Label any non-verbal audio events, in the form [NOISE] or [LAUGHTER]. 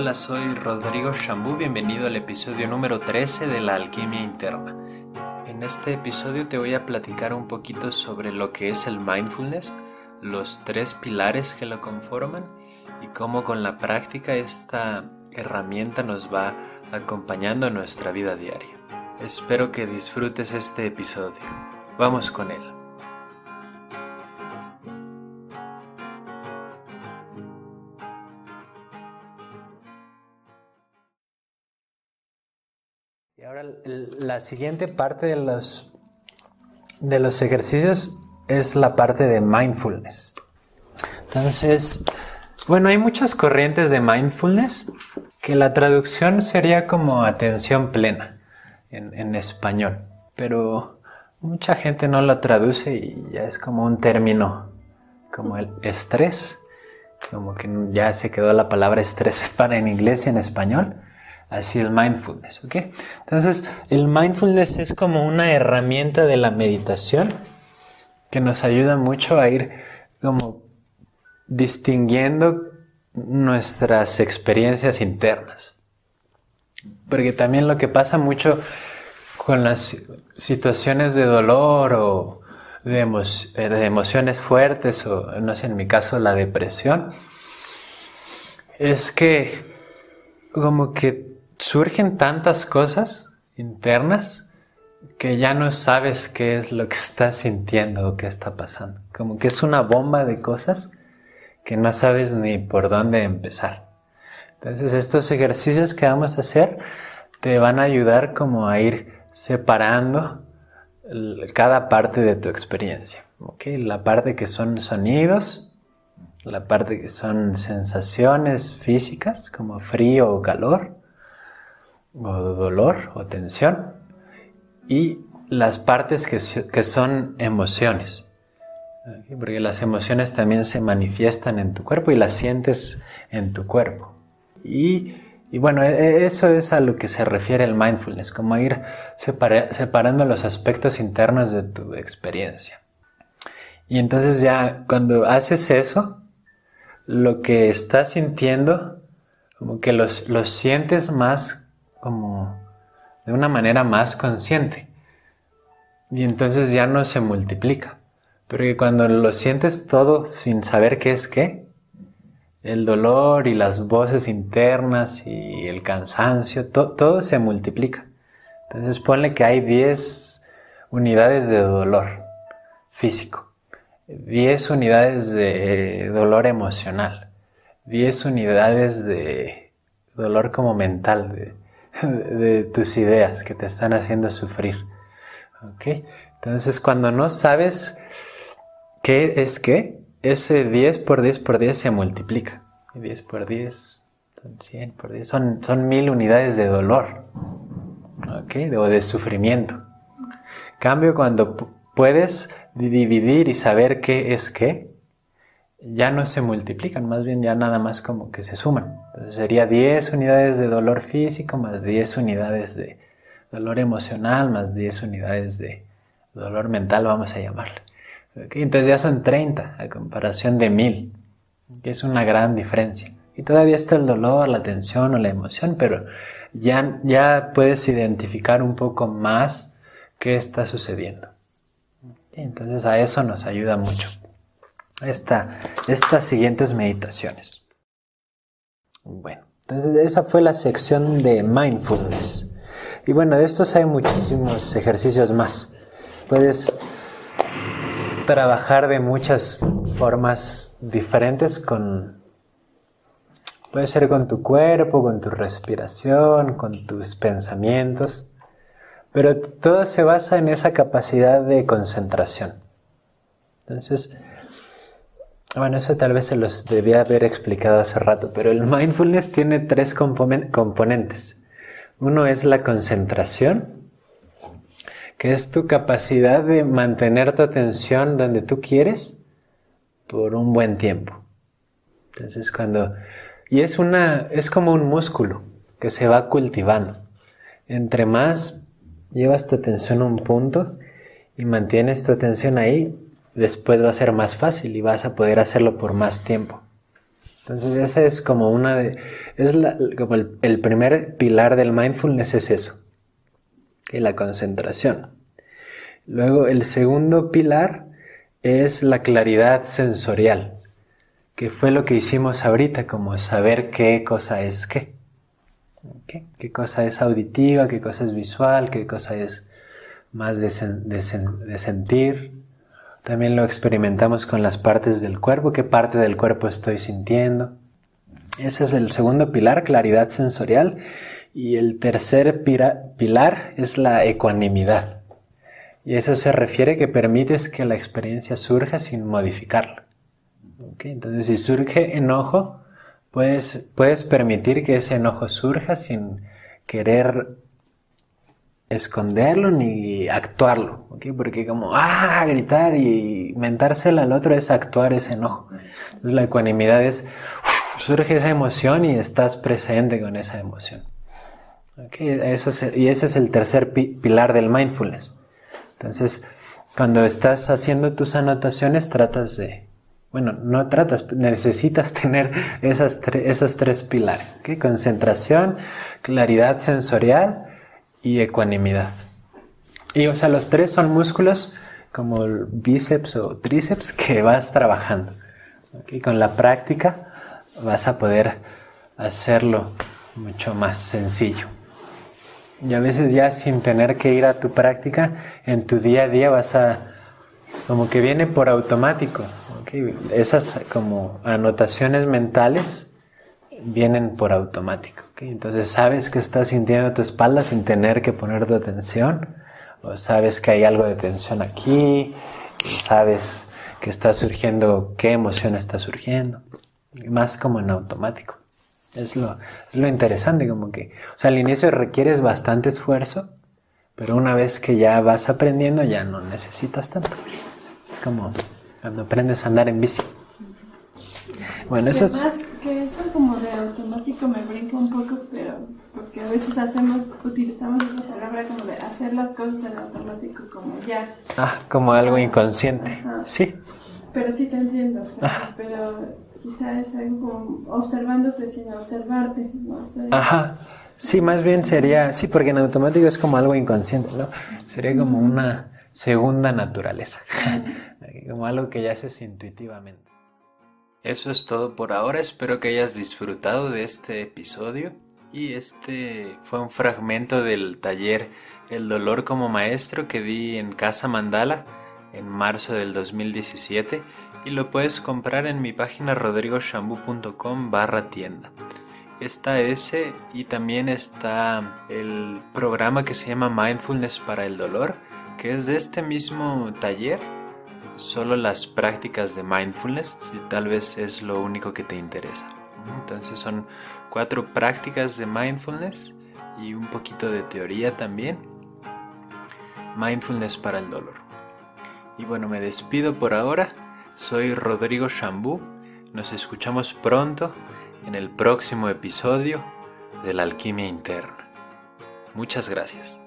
Hola, soy Rodrigo Shambú, bienvenido al episodio número 13 de la alquimia interna. En este episodio te voy a platicar un poquito sobre lo que es el mindfulness, los tres pilares que lo conforman y cómo con la práctica esta herramienta nos va acompañando en nuestra vida diaria. Espero que disfrutes este episodio. Vamos con él. La siguiente parte de los, de los ejercicios es la parte de mindfulness. Entonces, bueno, hay muchas corrientes de mindfulness que la traducción sería como atención plena en, en español, pero mucha gente no la traduce y ya es como un término como el estrés, como que ya se quedó la palabra estrés [LAUGHS] para en inglés y en español Así el mindfulness, ¿ok? Entonces, el mindfulness es como una herramienta de la meditación que nos ayuda mucho a ir como distinguiendo nuestras experiencias internas. Porque también lo que pasa mucho con las situaciones de dolor o de, de emociones fuertes o, no sé, en mi caso la depresión, es que como que surgen tantas cosas internas que ya no sabes qué es lo que estás sintiendo o qué está pasando. Como que es una bomba de cosas que no sabes ni por dónde empezar. Entonces estos ejercicios que vamos a hacer te van a ayudar como a ir separando cada parte de tu experiencia. ¿okay? La parte que son sonidos, la parte que son sensaciones físicas como frío o calor, o dolor o tensión y las partes que, son emociones. Porque las emociones también se manifiestan en tu cuerpo y las sientes en tu cuerpo. Y, bueno, e, e, eso es a lo que se refiere el mindfulness, como ir separando los aspectos internos de tu experiencia. Y entonces ya cuando haces eso, lo que estás sintiendo, como que los, los sientes más como de una manera más consciente. Y entonces ya no se multiplica. Pero que cuando lo sientes todo sin saber qué es qué, el dolor y las voces internas y el cansancio, todo se multiplica. Entonces ponle que hay 10 unidades de dolor físico, 10 unidades de dolor emocional, 10 unidades de dolor como mental, de, [LAUGHS] de tus ideas que te están haciendo sufrir. ¿Ok? Entonces, cuando no sabes qué es qué, ese 10 por 10 por 10 se multiplica. 10 por 10 son 100 por 10, son, son mil unidades de dolor. ¿Ok? O de sufrimiento. Cambio, cuando puedes dividir y saber qué es qué, ya no se multiplican, más bien ya nada más como que se suman. Entonces sería 10 unidades de dolor físico más 10 unidades de dolor emocional más 10 unidades de dolor mental, vamos a llamarle. Entonces ya son 30 a comparación de 1000, que es una gran diferencia. Y todavía está el dolor, la tensión o la emoción, pero ya, ya puedes identificar un poco más qué está sucediendo. Entonces a eso nos ayuda mucho esta, estas siguientes meditaciones. Bueno, entonces esa fue la sección de mindfulness. Y bueno, de estos hay muchísimos ejercicios más. Puedes trabajar de muchas formas diferentes con... Puede ser con tu cuerpo, con tu respiración, con tus pensamientos, pero todo se basa en esa capacidad de concentración. Entonces, bueno, eso tal vez se los debía haber explicado hace rato, pero el mindfulness tiene tres componentes. Uno es la concentración, que es tu capacidad de mantener tu atención donde tú quieres por un buen tiempo. Entonces cuando y es una es como un músculo que se va cultivando. Entre más llevas tu atención a un punto y mantienes tu atención ahí, después va a ser más fácil y vas a poder hacerlo por más tiempo. Entonces ese es como una de, es como el, primer pilar del mindfulness es eso, que la concentración. Luego el segundo pilar es la claridad sensorial, que fue lo que hicimos ahorita, como saber qué cosa es qué. ¿Qué cosa es auditiva, qué cosa es visual, qué cosa es más de, sentir? También lo experimentamos con las partes del cuerpo, qué parte del cuerpo estoy sintiendo. Ese es el segundo pilar, claridad sensorial. Y el tercer pilar es la ecuanimidad. Y eso se refiere que permites que la experiencia surja sin modificarla. Entonces, si surge enojo, puedes, puedes permitir que ese enojo surja sin querer esconderlo ni actuarlo, porque como, ah, gritar y mentárselo al otro es actuar ese enojo. Entonces la ecuanimidad es, surge esa emoción y estás presente con esa emoción. Eso y ese es el tercer pilar del mindfulness. Entonces, cuando estás haciendo tus anotaciones, tratas de, bueno, no tratas, necesitas [LAUGHS] tener esas esos tres pilares. Concentración, claridad sensorial y ecuanimidad. Y o sea, los tres son músculos como bíceps o tríceps [LAUGHS] que vas trabajando. ¿okay? Con la práctica vas a poder hacerlo mucho más sencillo. Y a veces ya sin tener que ir a tu práctica, en tu día a día vas a, como que viene por automático. Esas como anotaciones mentales vienen por automático. Entonces sabes que estás sintiendo tu espalda sin tener que poner tu atención, o sabes que hay algo de tensión aquí, o sabes que está surgiendo, qué emoción está surgiendo, más como en automático. Es lo, es lo interesante, como que, o sea, al inicio requieres bastante esfuerzo, pero una vez que ya vas aprendiendo ya no necesitas tanto. Es como cuando aprendes a andar en bici. Bueno, eso es un poco, pero porque a veces hacemos, utilizamos esa palabra como de hacer las cosas en automático, como ya. Ah, como algo inconsciente. Sí. Pero sí te entiendo, pero quizá es algo como observándote sin observarte, no sé. Ajá. Sí, más bien sería, sí, porque en automático es como algo inconsciente, ¿no? Sería como una segunda naturaleza, [LAUGHS] como algo que ya haces intuitivamente. Eso es todo por ahora, espero que hayas disfrutado de este episodio. Y este fue un fragmento del taller El dolor como maestro que di en Casa Mandala en marzo del 2017 y lo puedes comprar en mi página rodrigoshambu.com barra tienda. Está ese y también está el programa que se llama Mindfulness para el Dolor, que es de este mismo taller solo las prácticas de mindfulness tal vez es lo único que te interesa. Entonces son cuatro prácticas de mindfulness y un poquito de teoría también. Mindfulness para el dolor. Y bueno, me despido por ahora. Soy Rodrigo Shambú. Nos escuchamos pronto en el próximo episodio de la alquimia interna. Muchas gracias.